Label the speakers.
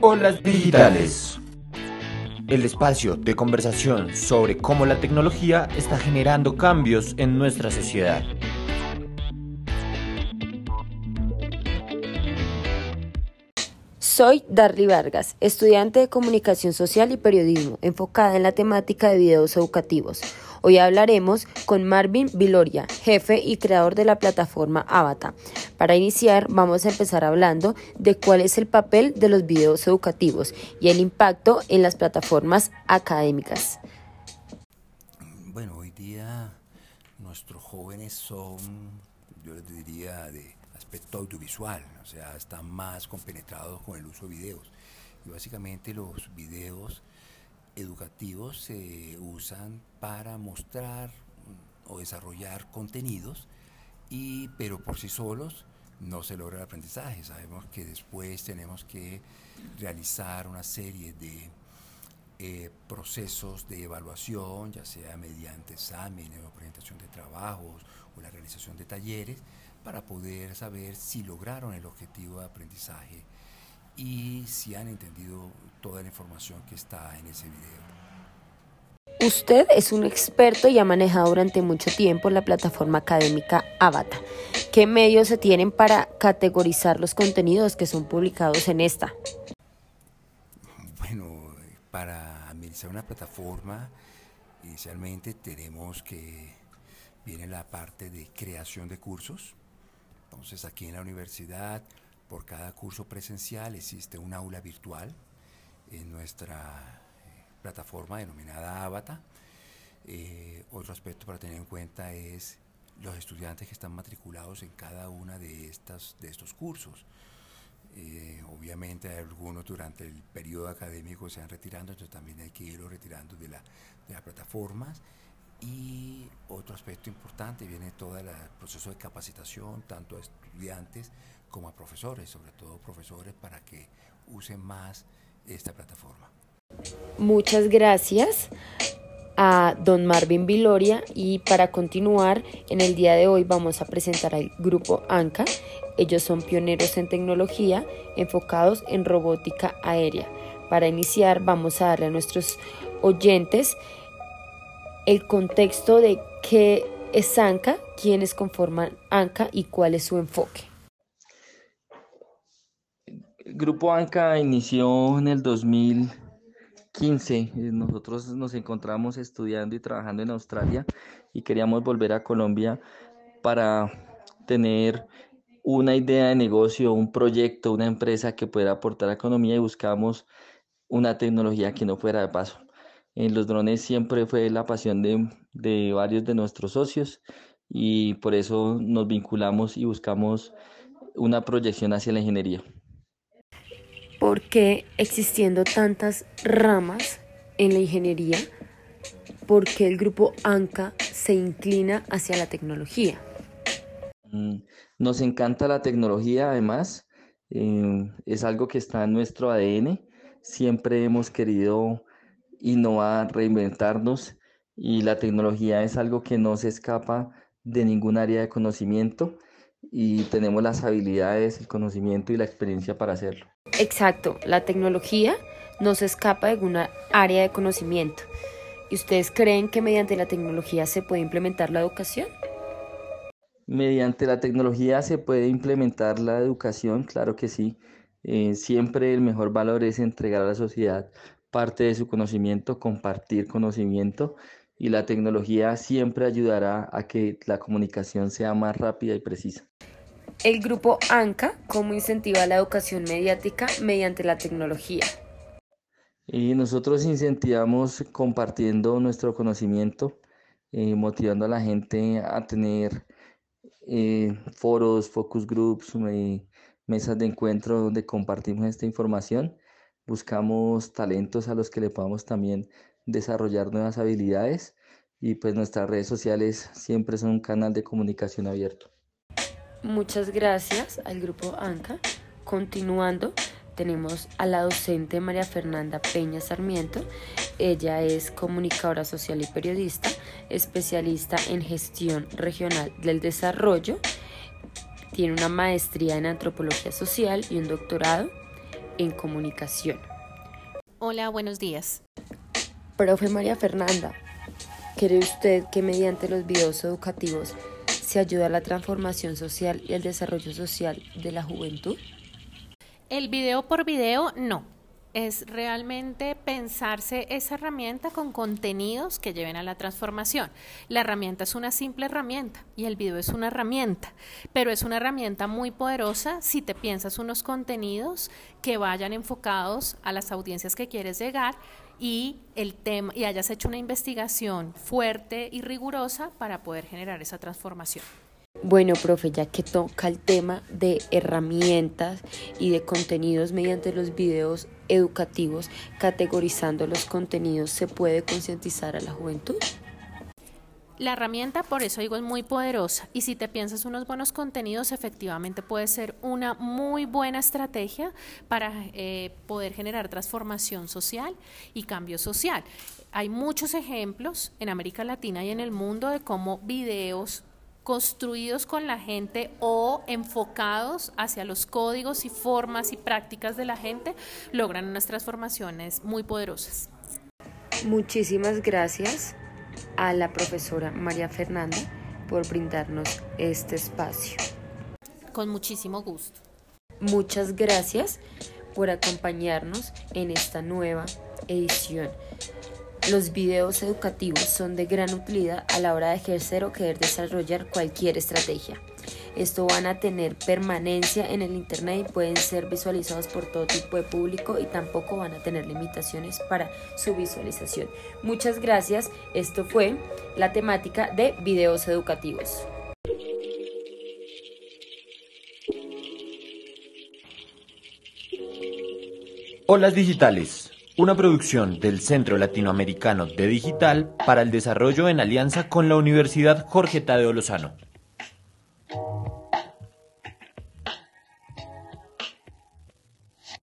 Speaker 1: Olas digitales. El espacio de conversación sobre cómo la tecnología está generando cambios en nuestra sociedad.
Speaker 2: Soy Darly Vargas, estudiante de Comunicación Social y Periodismo, enfocada en la temática de videos educativos. Hoy hablaremos con Marvin Viloria, jefe y creador de la plataforma Avata. Para iniciar, vamos a empezar hablando de cuál es el papel de los videos educativos y el impacto en las plataformas académicas.
Speaker 3: Bueno, hoy día nuestros jóvenes son, yo les diría, de aspecto audiovisual, o sea, están más compenetrados con el uso de videos. Y básicamente los videos educativos se usan para mostrar o desarrollar contenidos, pero por sí solos no se logra el aprendizaje. Sabemos que después tenemos que realizar una serie de eh, procesos de evaluación, ya sea mediante exámenes o presentación de trabajos o la realización de talleres, para poder saber si lograron el objetivo de aprendizaje y si han entendido toda la información que está en ese video.
Speaker 2: Usted es un experto y ha manejado durante mucho tiempo la plataforma académica Avata. ¿Qué medios se tienen para categorizar los contenidos que son publicados en esta?
Speaker 3: Bueno, para administrar una plataforma, inicialmente tenemos que viene la parte de creación de cursos. Entonces aquí en la universidad por cada curso presencial existe un aula virtual en nuestra plataforma denominada Avata. Eh, otro aspecto para tener en cuenta es los estudiantes que están matriculados en cada una de, de estos cursos. Eh, obviamente algunos durante el periodo académico se han retirando, entonces también hay que irlos retirando de, la, de las plataformas. Y otro aspecto importante viene todo el proceso de capacitación, tanto a estudiantes como a profesores, sobre todo profesores, para que usen más esta plataforma.
Speaker 2: Muchas gracias a don Marvin Viloria y para continuar en el día de hoy vamos a presentar al grupo ANCA. Ellos son pioneros en tecnología enfocados en robótica aérea. Para iniciar vamos a darle a nuestros oyentes el contexto de qué es ANCA, quiénes conforman ANCA y cuál es su enfoque.
Speaker 4: Grupo ANCA inició en el 2015. Nosotros nos encontramos estudiando y trabajando en Australia y queríamos volver a Colombia para tener una idea de negocio, un proyecto, una empresa que pudiera aportar a la economía y buscamos una tecnología que no fuera de paso. En los drones siempre fue la pasión de, de varios de nuestros socios y por eso nos vinculamos y buscamos una proyección hacia la ingeniería.
Speaker 2: ¿Por qué existiendo tantas ramas en la ingeniería, por qué el grupo ANCA se inclina hacia la tecnología?
Speaker 4: Mm, nos encanta la tecnología, además, eh, es algo que está en nuestro ADN. Siempre hemos querido innovar, reinventarnos y la tecnología es algo que no se escapa de ningún área de conocimiento y tenemos las habilidades, el conocimiento y la experiencia para hacerlo.
Speaker 2: Exacto, la tecnología no se escapa de alguna área de conocimiento. ¿Y ustedes creen que mediante la tecnología se puede implementar la educación?
Speaker 4: Mediante la tecnología se puede implementar la educación, claro que sí. Eh, siempre el mejor valor es entregar a la sociedad parte de su conocimiento, compartir conocimiento y la tecnología siempre ayudará a que la comunicación sea más rápida y precisa.
Speaker 2: El grupo ANCA, ¿cómo incentiva la educación mediática mediante la tecnología?
Speaker 4: Y nosotros incentivamos compartiendo nuestro conocimiento, eh, motivando a la gente a tener eh, foros, focus groups, eh, mesas de encuentro donde compartimos esta información. Buscamos talentos a los que le podamos también desarrollar nuevas habilidades y pues nuestras redes sociales siempre son un canal de comunicación abierto.
Speaker 2: Muchas gracias al grupo ANCA. Continuando, tenemos a la docente María Fernanda Peña Sarmiento. Ella es comunicadora social y periodista, especialista en gestión regional del desarrollo. Tiene una maestría en antropología social y un doctorado en comunicación.
Speaker 5: Hola, buenos días.
Speaker 2: Profe María Fernanda, ¿cree usted que mediante los videos educativos se ayuda a la transformación social y el desarrollo social de la juventud?
Speaker 5: El video por video, no es realmente pensarse esa herramienta con contenidos que lleven a la transformación. La herramienta es una simple herramienta y el video es una herramienta, pero es una herramienta muy poderosa si te piensas unos contenidos que vayan enfocados a las audiencias que quieres llegar y el tema y hayas hecho una investigación fuerte y rigurosa para poder generar esa transformación.
Speaker 2: Bueno, profe, ya que toca el tema de herramientas y de contenidos mediante los videos educativos, categorizando los contenidos, ¿se puede concientizar a la juventud?
Speaker 5: La herramienta, por eso digo, es muy poderosa y si te piensas unos buenos contenidos, efectivamente puede ser una muy buena estrategia para eh, poder generar transformación social y cambio social. Hay muchos ejemplos en América Latina y en el mundo de cómo videos construidos con la gente o enfocados hacia los códigos y formas y prácticas de la gente, logran unas transformaciones muy poderosas.
Speaker 2: Muchísimas gracias a la profesora María Fernanda por brindarnos este espacio.
Speaker 5: Con muchísimo gusto.
Speaker 2: Muchas gracias por acompañarnos en esta nueva edición los videos educativos son de gran utilidad a la hora de ejercer o querer desarrollar cualquier estrategia. Esto van a tener permanencia en el Internet y pueden ser visualizados por todo tipo de público y tampoco van a tener limitaciones para su visualización. Muchas gracias. Esto fue la temática de videos educativos.
Speaker 1: Olas digitales una producción del Centro Latinoamericano de Digital para el Desarrollo en alianza con la Universidad Jorge Tadeo Lozano.